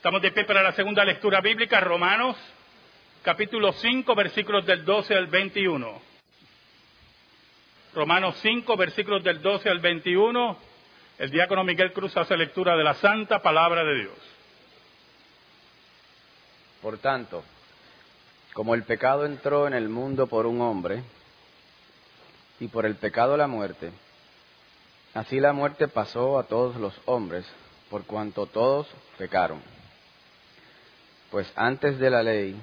Estamos de pie para la segunda lectura bíblica, Romanos, capítulo 5, versículos del 12 al 21. Romanos 5, versículos del 12 al 21. El diácono Miguel Cruz hace lectura de la santa palabra de Dios. Por tanto, como el pecado entró en el mundo por un hombre, y por el pecado la muerte, así la muerte pasó a todos los hombres, por cuanto todos pecaron. Pues antes de la ley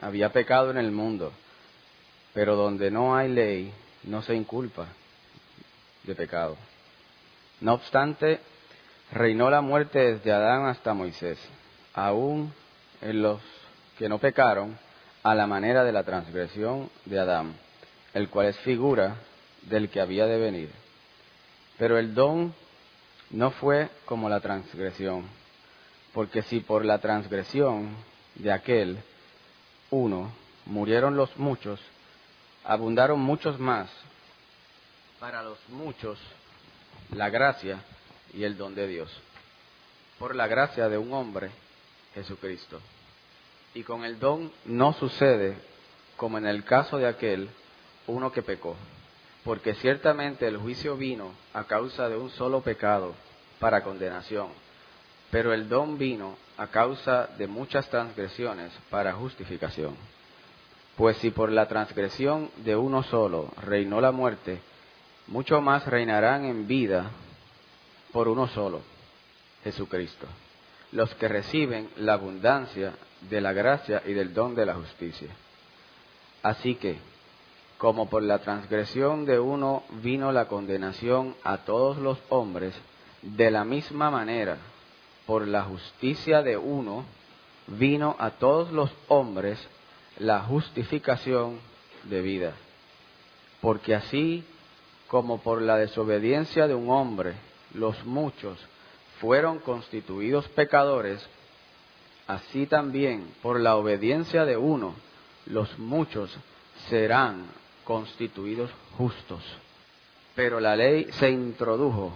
había pecado en el mundo, pero donde no hay ley no se inculpa de pecado. No obstante, reinó la muerte desde Adán hasta Moisés, aún en los que no pecaron a la manera de la transgresión de Adán, el cual es figura del que había de venir. Pero el don no fue como la transgresión porque si por la transgresión de aquel uno murieron los muchos, abundaron muchos más para los muchos la gracia y el don de Dios. Por la gracia de un hombre, Jesucristo. Y con el don no sucede como en el caso de aquel uno que pecó, porque ciertamente el juicio vino a causa de un solo pecado para condenación pero el don vino a causa de muchas transgresiones para justificación. Pues si por la transgresión de uno solo reinó la muerte, mucho más reinarán en vida por uno solo, Jesucristo, los que reciben la abundancia de la gracia y del don de la justicia. Así que, como por la transgresión de uno vino la condenación a todos los hombres, de la misma manera por la justicia de uno, vino a todos los hombres la justificación de vida. Porque así como por la desobediencia de un hombre los muchos fueron constituidos pecadores, así también por la obediencia de uno los muchos serán constituidos justos. Pero la ley se introdujo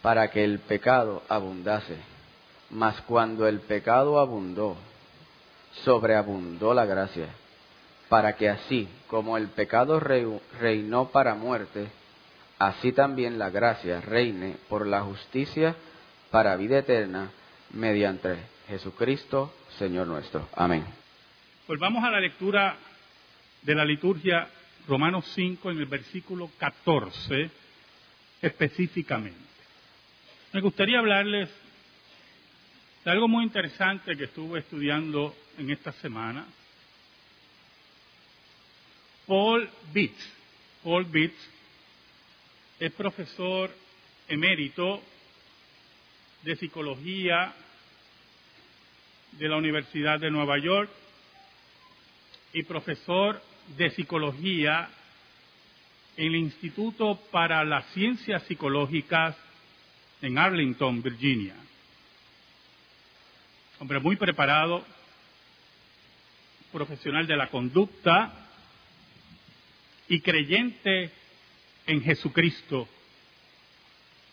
para que el pecado abundase mas cuando el pecado abundó, sobreabundó la gracia, para que así como el pecado reinó para muerte, así también la gracia reine por la justicia para vida eterna mediante Jesucristo, Señor nuestro. Amén. Volvamos a la lectura de la liturgia Romanos 5 en el versículo 14 específicamente. Me gustaría hablarles algo muy interesante que estuve estudiando en esta semana. Paul Bitts. Paul Bitts es profesor emérito de psicología de la Universidad de Nueva York y profesor de psicología en el Instituto para las Ciencias Psicológicas en Arlington, Virginia hombre muy preparado, profesional de la conducta y creyente en Jesucristo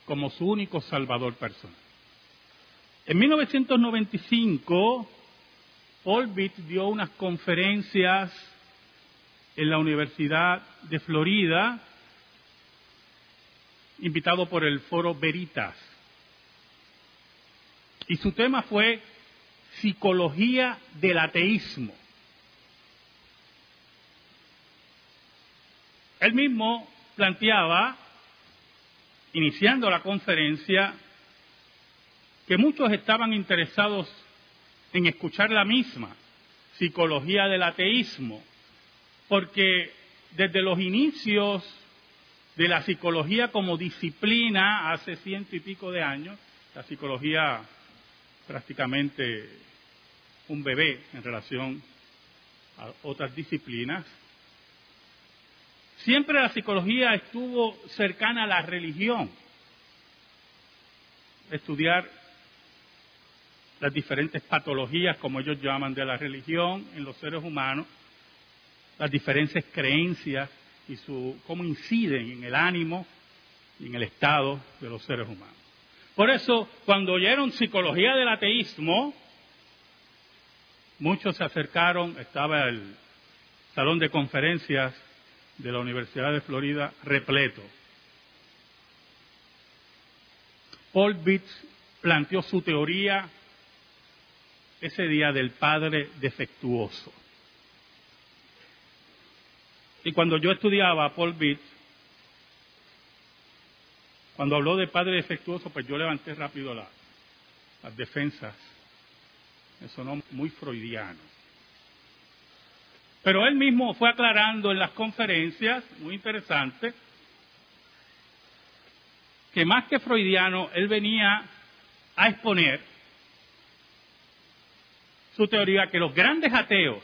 como su único Salvador personal. En 1995, Paul Bitt dio unas conferencias en la Universidad de Florida, invitado por el Foro Veritas. Y su tema fue psicología del ateísmo. Él mismo planteaba, iniciando la conferencia, que muchos estaban interesados en escuchar la misma, psicología del ateísmo, porque desde los inicios de la psicología como disciplina, hace ciento y pico de años, la psicología prácticamente un bebé en relación a otras disciplinas. Siempre la psicología estuvo cercana a la religión. Estudiar las diferentes patologías, como ellos llaman, de la religión en los seres humanos, las diferentes creencias y su, cómo inciden en el ánimo y en el estado de los seres humanos. Por eso, cuando oyeron psicología del ateísmo, muchos se acercaron, estaba el salón de conferencias de la Universidad de Florida repleto. Paul Bitts planteó su teoría ese día del padre defectuoso. Y cuando yo estudiaba a Paul Bitts, cuando habló de padre defectuoso, pues yo levanté rápido las defensas. Eso no muy freudiano. Pero él mismo fue aclarando en las conferencias, muy interesante, que más que freudiano, él venía a exponer su teoría que los grandes ateos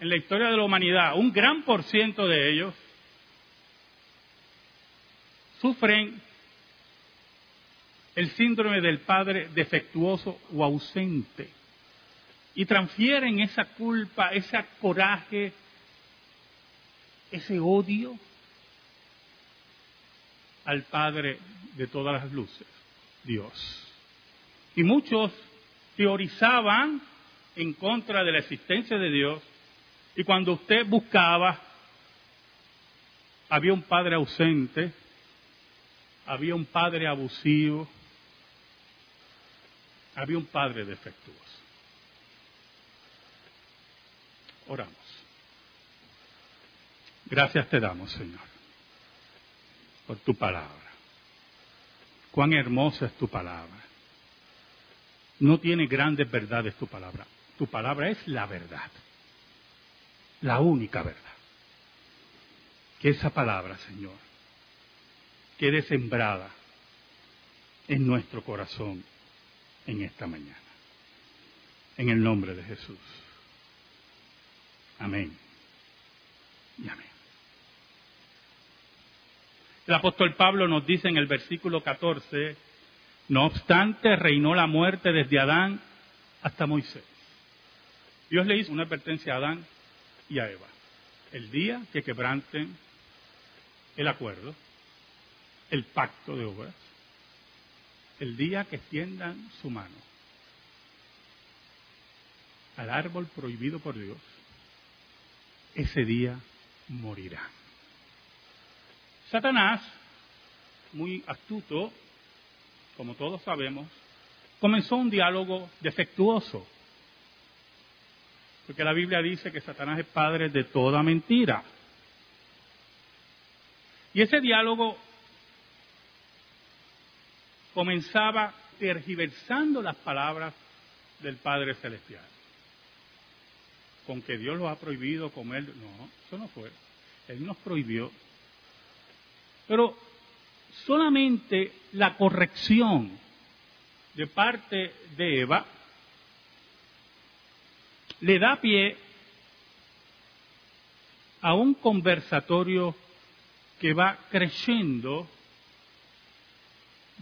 en la historia de la humanidad, un gran por ciento de ellos, sufren el síndrome del padre defectuoso o ausente y transfieren esa culpa, ese coraje, ese odio al Padre de todas las luces, Dios. Y muchos teorizaban en contra de la existencia de Dios y cuando usted buscaba, había un padre ausente, había un padre abusivo, había un padre defectuoso. Oramos. Gracias te damos, Señor por tu palabra. Cuán hermosa es tu palabra. No tiene grandes verdades tu palabra. Tu palabra es la verdad. La única verdad. Que esa palabra, Señor, quede sembrada en nuestro corazón en esta mañana. En el nombre de Jesús. Amén. Y amén. El apóstol Pablo nos dice en el versículo 14, no obstante reinó la muerte desde Adán hasta Moisés. Dios le hizo una advertencia a Adán y a Eva. El día que quebranten el acuerdo, el pacto de obras, el día que extiendan su mano al árbol prohibido por Dios, ese día morirán. Satanás, muy astuto, como todos sabemos, comenzó un diálogo defectuoso. Porque la Biblia dice que Satanás es padre de toda mentira. Y ese diálogo comenzaba tergiversando las palabras del Padre Celestial. Con que Dios lo ha prohibido comer. No, eso no fue. Él nos prohibió pero solamente la corrección de parte de Eva le da pie a un conversatorio que va creciendo,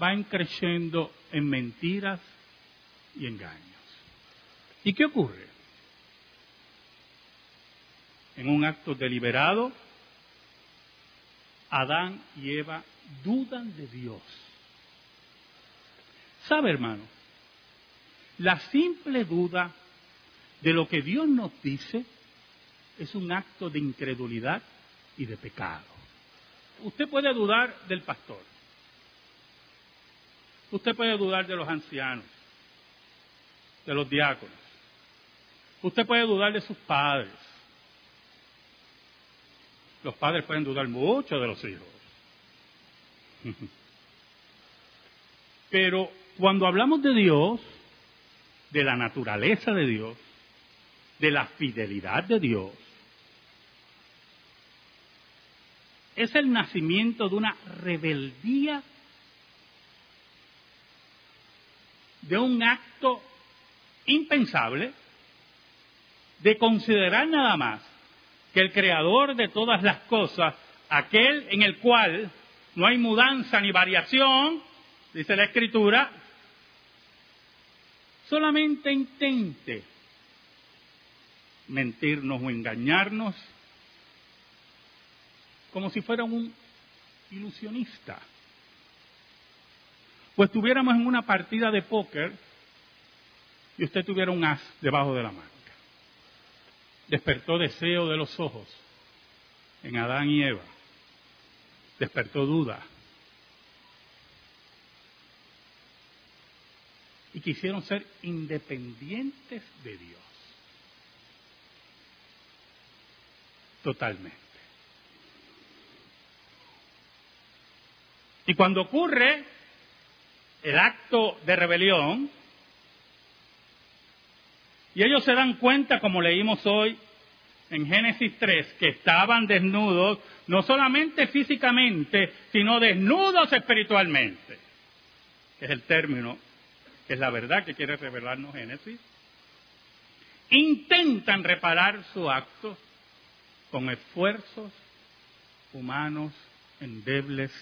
va creciendo en mentiras y engaños. ¿Y qué ocurre? En un acto deliberado, Adán y Eva dudan de Dios. ¿Sabe, hermano? La simple duda de lo que Dios nos dice es un acto de incredulidad y de pecado. Usted puede dudar del pastor. Usted puede dudar de los ancianos, de los diáconos. Usted puede dudar de sus padres. Los padres pueden dudar mucho de los hijos. Pero cuando hablamos de Dios, de la naturaleza de Dios, de la fidelidad de Dios, es el nacimiento de una rebeldía, de un acto impensable, de considerar nada más que el creador de todas las cosas, aquel en el cual no hay mudanza ni variación, dice la escritura, solamente intente mentirnos o engañarnos como si fuera un ilusionista. O estuviéramos en una partida de póker y usted tuviera un as debajo de la manga. Despertó deseo de los ojos en Adán y Eva. Despertó duda. Y quisieron ser independientes de Dios. Totalmente. Y cuando ocurre el acto de rebelión, y ellos se dan cuenta, como leímos hoy en Génesis 3, que estaban desnudos, no solamente físicamente, sino desnudos espiritualmente. Es el término, que es la verdad que quiere revelarnos Génesis. Intentan reparar su acto con esfuerzos humanos endebles,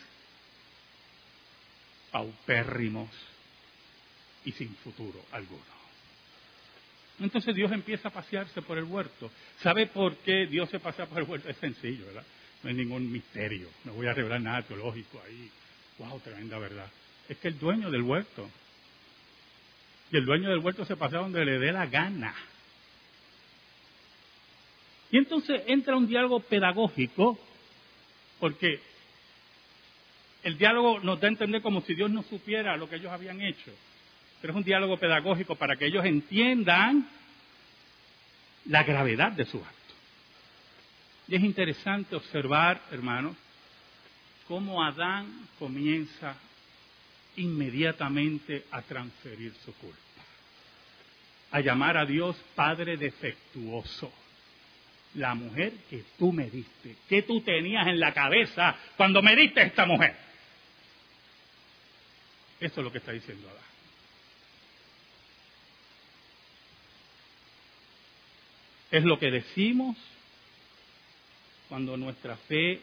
paupérrimos y sin futuro alguno. Entonces Dios empieza a pasearse por el huerto. ¿Sabe por qué Dios se pasea por el huerto? Es sencillo, ¿verdad? No hay ningún misterio. No voy a revelar nada teológico ahí. ¡Wow! Tremenda verdad. Es que el dueño del huerto. Y el dueño del huerto se pasea donde le dé la gana. Y entonces entra un diálogo pedagógico, porque el diálogo nos da a entender como si Dios no supiera lo que ellos habían hecho pero es un diálogo pedagógico para que ellos entiendan la gravedad de su acto. Y es interesante observar, hermanos, cómo Adán comienza inmediatamente a transferir su culpa, a llamar a Dios Padre defectuoso. La mujer que tú me diste, que tú tenías en la cabeza cuando me diste esta mujer. Eso es lo que está diciendo Adán. Es lo que decimos cuando nuestra fe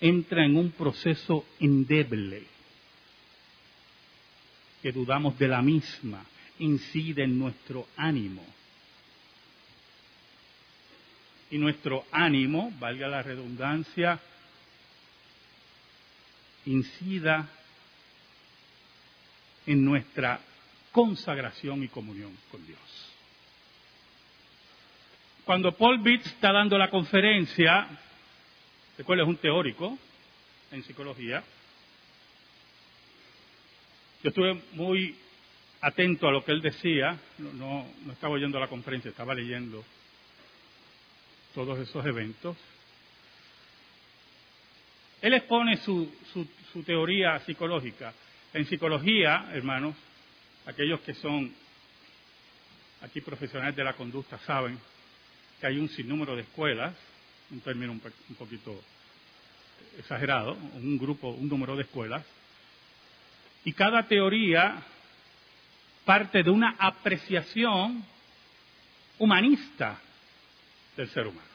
entra en un proceso endeble, que dudamos de la misma, incide en nuestro ánimo. Y nuestro ánimo, valga la redundancia, incida en nuestra consagración y comunión con Dios. Cuando Paul Bitts está dando la conferencia, cual es un teórico en psicología, yo estuve muy atento a lo que él decía, no, no, estaba oyendo la conferencia, estaba leyendo todos esos eventos. Él expone su, su teoría psicológica. En psicología, hermanos, aquellos que son aquí profesionales de la conducta saben que hay un sinnúmero de escuelas, un término un, poquito exagerado, un grupo, un número de escuelas, y cada teoría parte de una apreciación humanista del ser humano.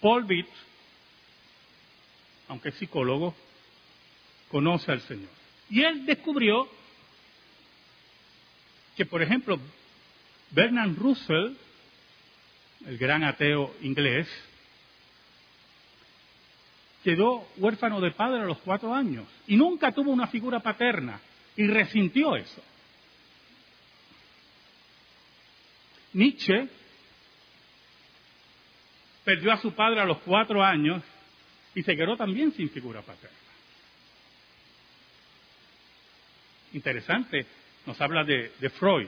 Paul Bitt, aunque es psicólogo, conoce al Señor. Y él descubrió que, por ejemplo, Bernard Russell, el gran ateo inglés, quedó huérfano de padre a los cuatro años y nunca tuvo una figura paterna y resintió eso. Nietzsche perdió a su padre a los cuatro años y se quedó también sin figura paterna. Interesante, nos habla de, Freud,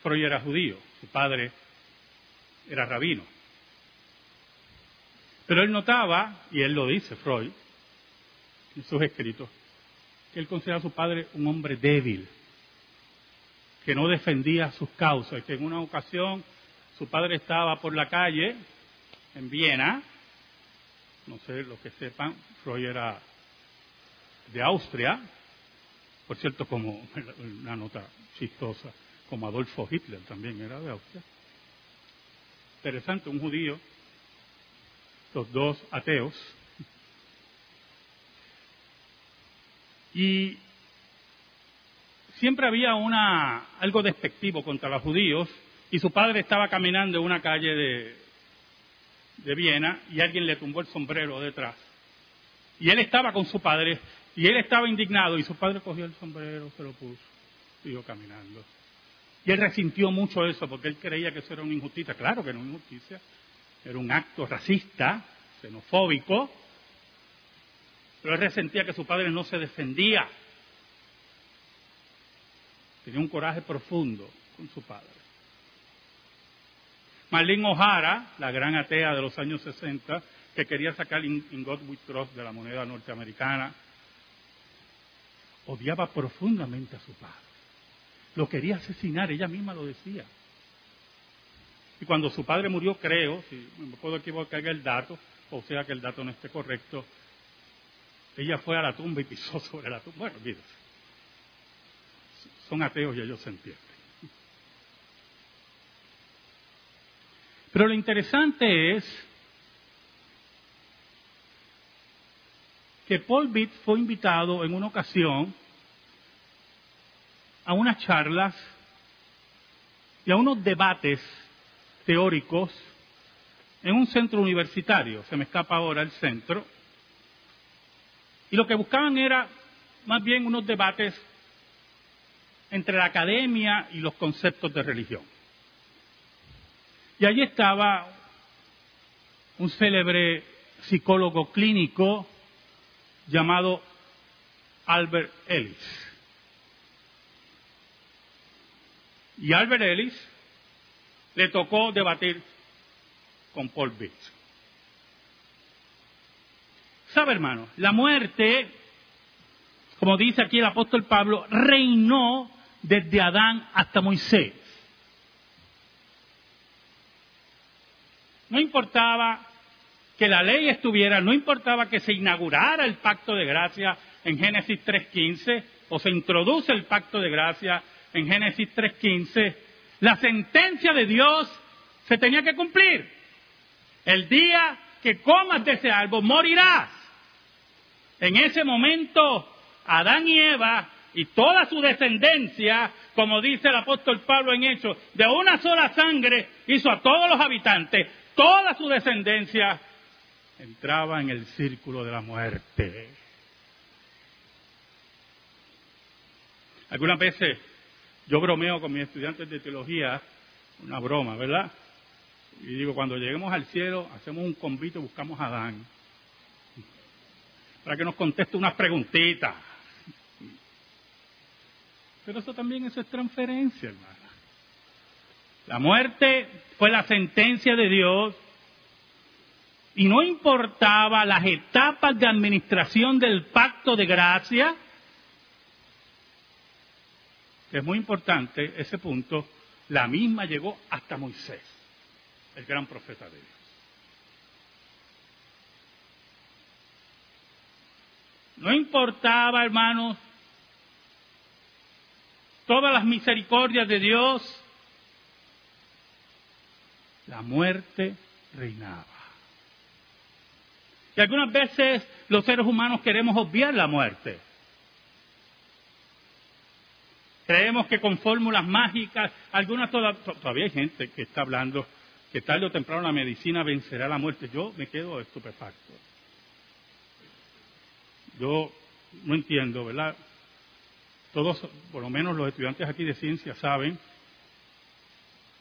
Freud era judío, su padre era rabino. Pero él notaba, y él lo dice, Freud, en sus escritos, que él consideraba a su padre un hombre débil, que no defendía sus causas, que en una ocasión su padre estaba por la calle en Viena, no sé lo que sepan, Freud era de Austria, por cierto, como una nota chistosa, como Adolfo Hitler también era de Austria. Interesante, un judío, los dos ateos, y siempre había una, algo despectivo contra los judíos, y su padre estaba caminando en una calle de, de Viena y alguien le tumbó el sombrero detrás. Y él estaba con su padre Y él estaba indignado y su padre cogió el sombrero, se lo puso, siguió caminando. Y él resintió mucho eso porque él creía que eso era una injusticia. Claro que era una injusticia, era un acto racista, xenofóbico, pero él resentía que su padre no se defendía. Tenía un coraje profundo con su padre. Marlene O'Hara, la gran atea de los años 60, que quería sacar In God We Trust de la moneda norteamericana, odiaba profundamente a su padre. Lo quería asesinar, ella misma lo decía. Y cuando su padre murió, creo, si me puedo equivocar el dato, o sea que el dato no esté correcto, ella fue a la tumba y pisó sobre la tumba. Bueno, mire, son ateos y ellos se entienden. Pero lo interesante es que Paul Bitt fue invitado en una ocasión a unas charlas y a unos debates teóricos en un centro universitario, se me escapa ahora el centro, y lo que buscaban era más bien unos debates entre la academia y los conceptos de religión. Y allí estaba un célebre psicólogo clínico llamado Albert Ellis. Y Albert Ellis le tocó debatir con Paul Bitt. ¿Sabe, hermano? La muerte, como dice aquí el apóstol Pablo, reinó desde Adán hasta Moisés. No importaba que la ley estuviera, no importaba que se inaugurara el pacto de gracia en Génesis 3.15 o se introduce el pacto de gracia en Génesis 3.15, la sentencia de Dios se tenía que cumplir. El día que comas de ese árbol morirás. En ese momento, Adán y Eva y toda su descendencia, como dice el apóstol Pablo en Hechos, de una sola sangre hizo a todos los habitantes, toda su descendencia entraba en el círculo de la muerte. Algunas veces yo bromeo con mis estudiantes de teología, una broma, ¿verdad? Y digo, cuando lleguemos al cielo, hacemos un convite y buscamos a Adán. Para que nos conteste unas preguntitas. Pero eso también es transferencia, hermana. La muerte fue la sentencia de Dios y no importaba las etapas de administración del pacto de gracia, es muy importante ese punto, la misma llegó hasta Moisés, el gran profeta de Dios. No importaba, hermanos, todas las misericordias de Dios, la muerte reinaba. Y algunas veces los seres humanos queremos obviar la muerte. Creemos que con fórmulas mágicas, algunas todavía hay gente que está hablando que tarde o temprano la medicina vencerá la muerte. Yo me quedo estupefacto. Yo no entiendo, ¿verdad? Todos, por lo menos los estudiantes aquí de ciencia, saben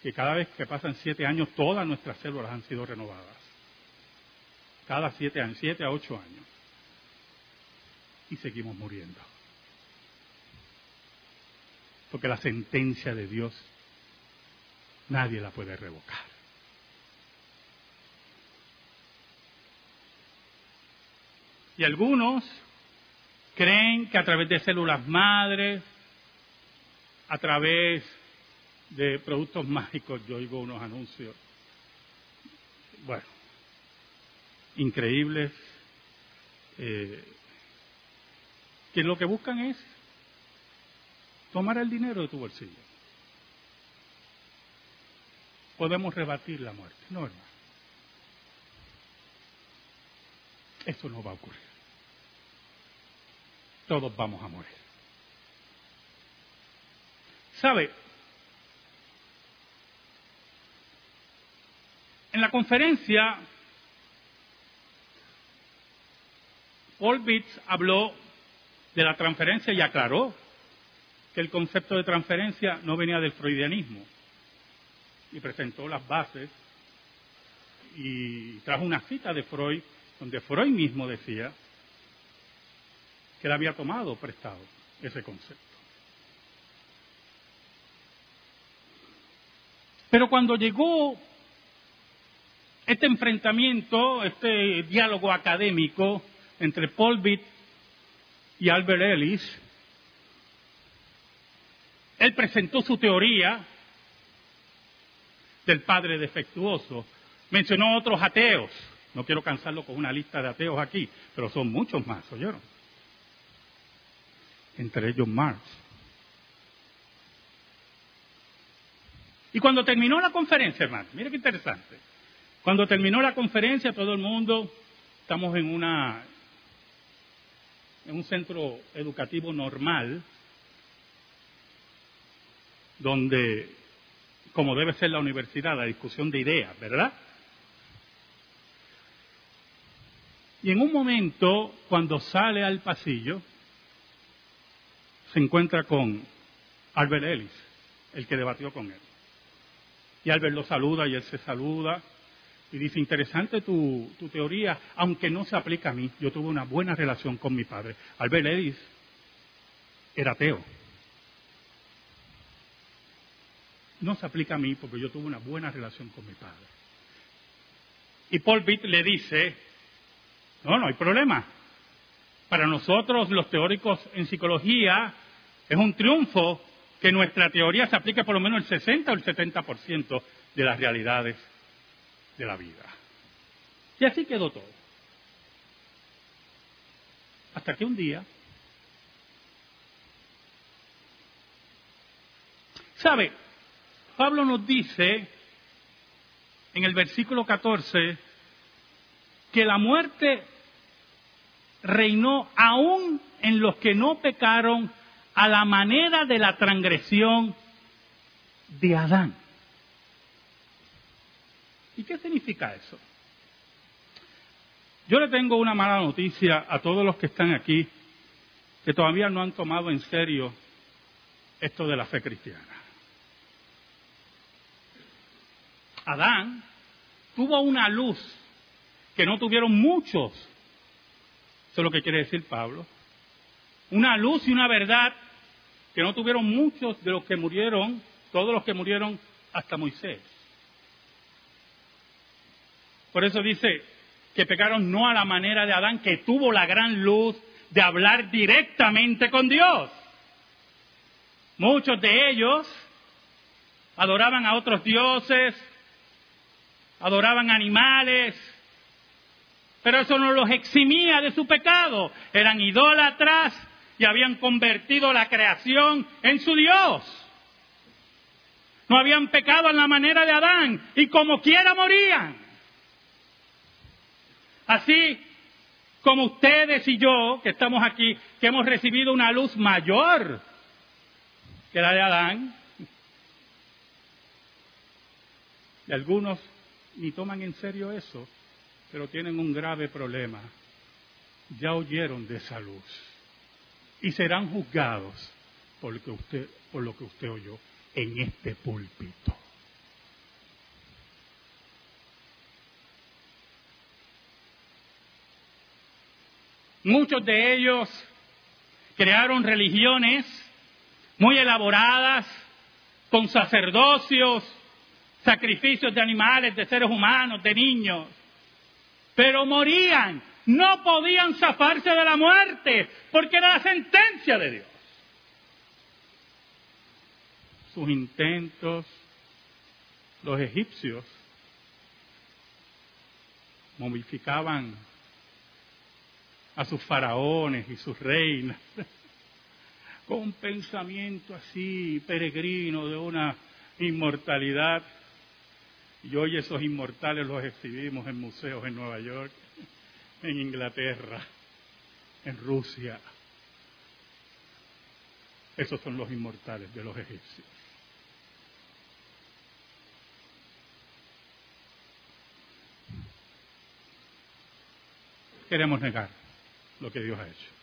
que cada vez que pasan siete años, todas nuestras células han sido renovadas. Cada siete años, siete a ocho años. Y seguimos muriendo. Porque la sentencia de Dios nadie la puede revocar. Y algunos creen que a través de células madres, a través de productos mágicos, yo oigo unos anuncios, bueno, increíbles, eh, que lo que buscan es tomar el dinero de tu bolsillo. Podemos rebatir la muerte. No, hermano. Eso no va a ocurrir. Todos vamos a morir. ¿Sabe? En la conferencia, Paul Bitts habló de la transferencia y aclaró que el concepto de transferencia no venía del freudianismo. Y presentó las bases y trajo una cita de Freud, donde Freud mismo decía que él había tomado prestado ese concepto. Pero cuando llegó este enfrentamiento, este diálogo académico entre Paul Bitt y Albert Ellis, él presentó su teoría del padre defectuoso. Mencionó otros ateos. No quiero cansarlo con una lista de ateos aquí, pero son muchos más, ¿oyeron? Entre ellos Marx. Y cuando terminó la conferencia, hermano, mire qué interesante. Cuando terminó la conferencia, todo el mundo, estamos en una en un centro educativo normal, donde, como debe ser la universidad, la discusión de ideas, ¿verdad? Y en un momento, cuando sale al pasillo, se encuentra con Albert Ellis, el que debatió con él. Y Albert lo saluda y él se saluda y dice, interesante tu, teoría, aunque no se aplica a mí. Yo tuve una buena relación con mi padre. Albert Ellis era ateo. No se aplica a mí porque yo tuve una buena relación con mi padre. Y Paul Bitt le dice, no, no hay problema. Para nosotros los teóricos en psicología es un triunfo que nuestra teoría se aplique por lo menos el 60 o el 70% de las realidades de la vida. Y así quedó todo. Hasta que un día, ¿sabe? Pablo nos dice en el versículo 14 que la muerte reinó aún en los que no pecaron a la manera de la transgresión de Adán. ¿Y qué significa eso? Yo le tengo una mala noticia a todos los que están aquí que todavía no han tomado en serio esto de la fe cristiana. Adán tuvo una luz que no tuvieron muchos. Eso es lo que quiere decir Pablo. Una luz y una verdad que no tuvieron muchos de los que murieron, todos los que murieron hasta Moisés. Por eso dice que pecaron no a la manera de Adán, que tuvo la gran luz de hablar directamente con Dios. Muchos de ellos adoraban a otros dioses, adoraban animales, pero eso no los eximía de su pecado. Eran idólatras, y habían convertido la creación en su Dios. No habían pecado en la manera de Adán y como quiera morían. Así como ustedes y yo, que estamos aquí, que hemos recibido una luz mayor que la de Adán, y algunos ni toman en serio eso, pero tienen un grave problema. Ya oyeron de esa luz y serán juzgados por lo que usted, por lo que usted oyó en este púlpito. Muchos de ellos crearon religiones muy elaboradas, con sacerdocios, sacrificios de animales, de seres humanos, de niños, pero morían no podían zafarse de la muerte, porque era la sentencia de Dios. Sus intentos, los egipcios, momificaban a sus faraones y sus reinas con un pensamiento así peregrino de una inmortalidad. Y hoy esos inmortales los exhibimos en museos en Nueva York en Inglaterra, en Rusia. Esos son los inmortales de los egipcios. Queremos negar lo que Dios ha hecho.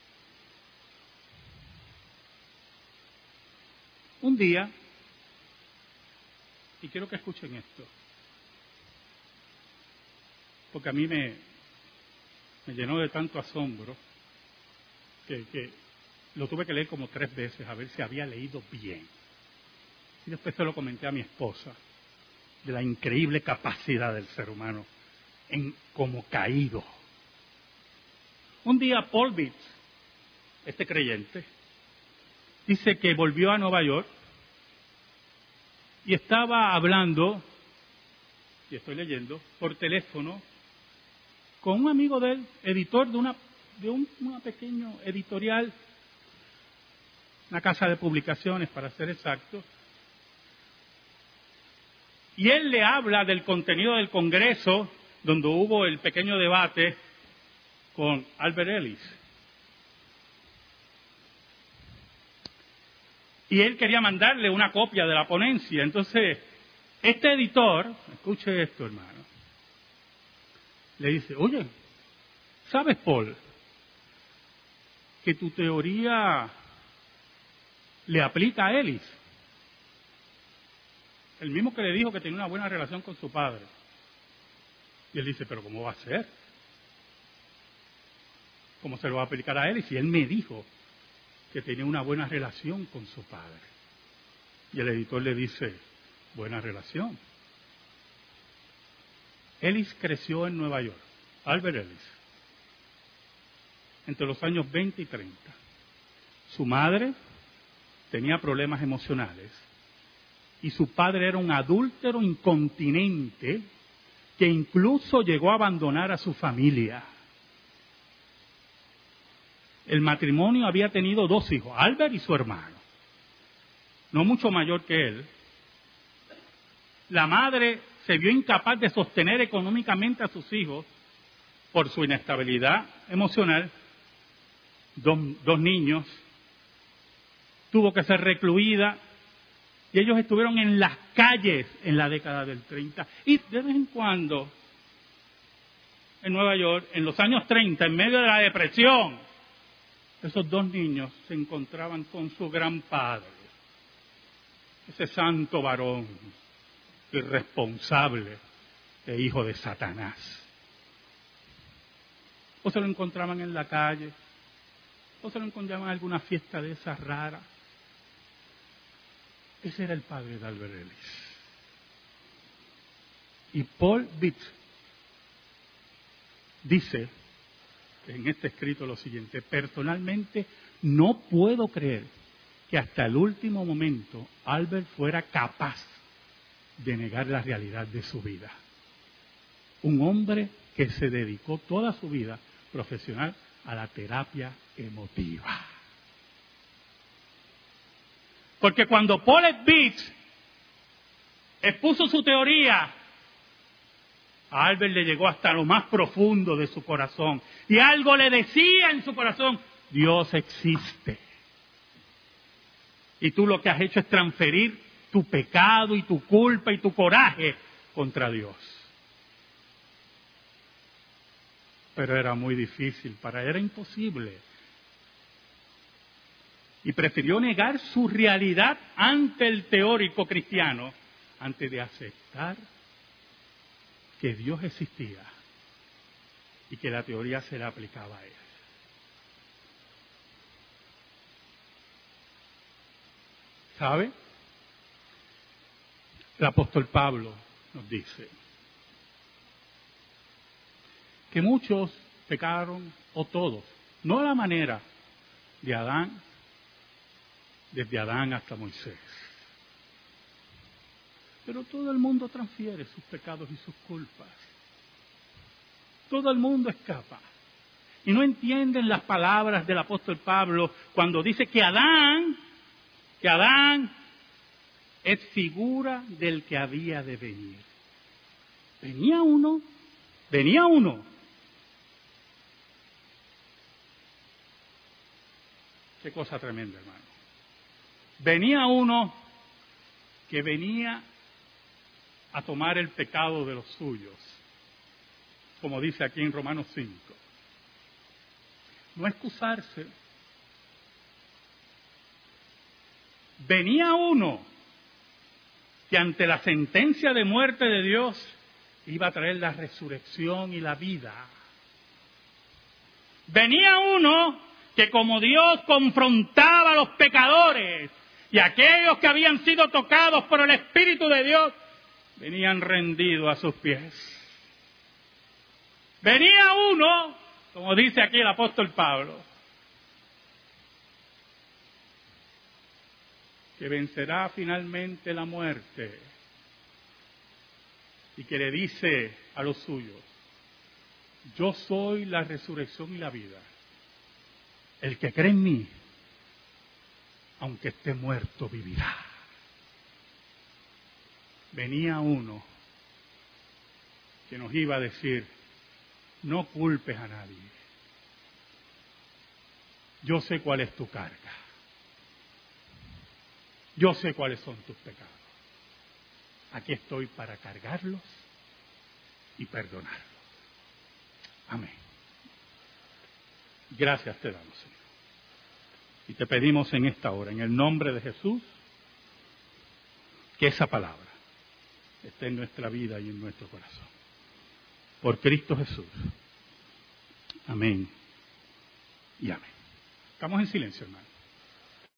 Un día, y quiero que escuchen esto, porque a mí me, llenó de tanto asombro que, lo tuve que leer como tres veces a ver si había leído bien. Y después se lo comenté a mi esposa, de la increíble capacidad del ser humano en como caído un día Paul Bitts, este creyente, dice que volvió a Nueva York y estaba hablando, y estoy leyendo, por teléfono con un amigo de él, editor de una de un editorial, una casa de publicaciones para ser exacto, y él le habla del contenido del Congreso, donde hubo el pequeño debate con Albert Ellis. Y él quería mandarle una copia de la ponencia. Entonces, este editor, escuche esto hermano, le dice, oye, ¿sabes Paul? Que tu teoría le aplica a Ellis. El mismo que le dijo que tenía una buena relación con su padre. Y él dice, pero ¿cómo va a ser? ¿Cómo se lo va a aplicar a él? Y si él me dijo que tenía una buena relación con su padre. Y el editor le dice, buena relación. Ellis creció en Nueva York, Albert Ellis, entre los años 20 y 30. Su madre tenía problemas emocionales y su padre era un adúltero incontinente que incluso llegó a abandonar a su familia. El matrimonio había tenido dos hijos, Albert y su hermano, no mucho mayor que él. La madre se vio incapaz de sostener económicamente a sus hijos por su inestabilidad emocional, dos, niños, tuvo que ser recluida y ellos estuvieron en las calles en la década del 30. Y de vez en cuando, en Nueva York, en los años 30, en medio de la depresión, esos dos niños se encontraban con su gran padre, ese santo varón, irresponsable e hijo de Satanás. O se lo encontraban en la calle, o se lo encontraban en alguna fiesta de esas raras ese era el padre de Albert Ellis. Y Paul Bitt dice en este escrito lo siguiente, personalmente no puedo creer que hasta el último momento Albert fuera capaz de negar la realidad de su vida. Un hombre que se dedicó toda su vida profesional a la terapia emotiva. Porque cuando Paul Beach expuso su teoría, a Albert le llegó hasta lo más profundo de su corazón. Y algo le decía en su corazón, Dios existe. Y tú lo que has hecho es transferir tu pecado y tu culpa y tu coraje contra Dios. Pero era muy difícil, para él era imposible y prefirió negar su realidad ante el teórico cristiano antes de aceptar que Dios existía y que la teoría se le aplicaba a él. ¿Sabe? El apóstol Pablo nos dice que muchos pecaron, o todos, no a la manera de Adán desde Adán hasta Moisés. Pero todo el mundo transfiere sus pecados y sus culpas. Todo el mundo escapa. Y no entienden las palabras del apóstol Pablo cuando dice que Adán, que Adán es figura del que había de venir. Venía uno, venía uno. Qué cosa tremenda, hermano venía uno que venía a tomar el pecado de los suyos, como dice aquí en Romanos 5. No excusarse, venía uno que ante la sentencia de muerte de Dios iba a traer la resurrección y la vida. Venía uno que como Dios confrontaba a los pecadores y aquellos que habían sido tocados por el Espíritu de Dios, venían rendidos a sus pies. Venía uno, como dice aquí el apóstol Pablo, que vencerá finalmente la muerte y que le dice a los suyos, yo soy la resurrección y la vida. El que cree en mí, aunque esté muerto, vivirá. Venía uno que nos iba a decir, no culpes a nadie. Yo sé cuál es tu carga. Yo sé cuáles son tus pecados. Aquí estoy para cargarlos y perdonarlos. Amén. Gracias te damos, Señor. Y te pedimos en esta hora, en el nombre de Jesús, que esa palabra esté en nuestra vida y en nuestro corazón. Por Cristo Jesús. Amén. Y amén. Estamos en silencio, hermano.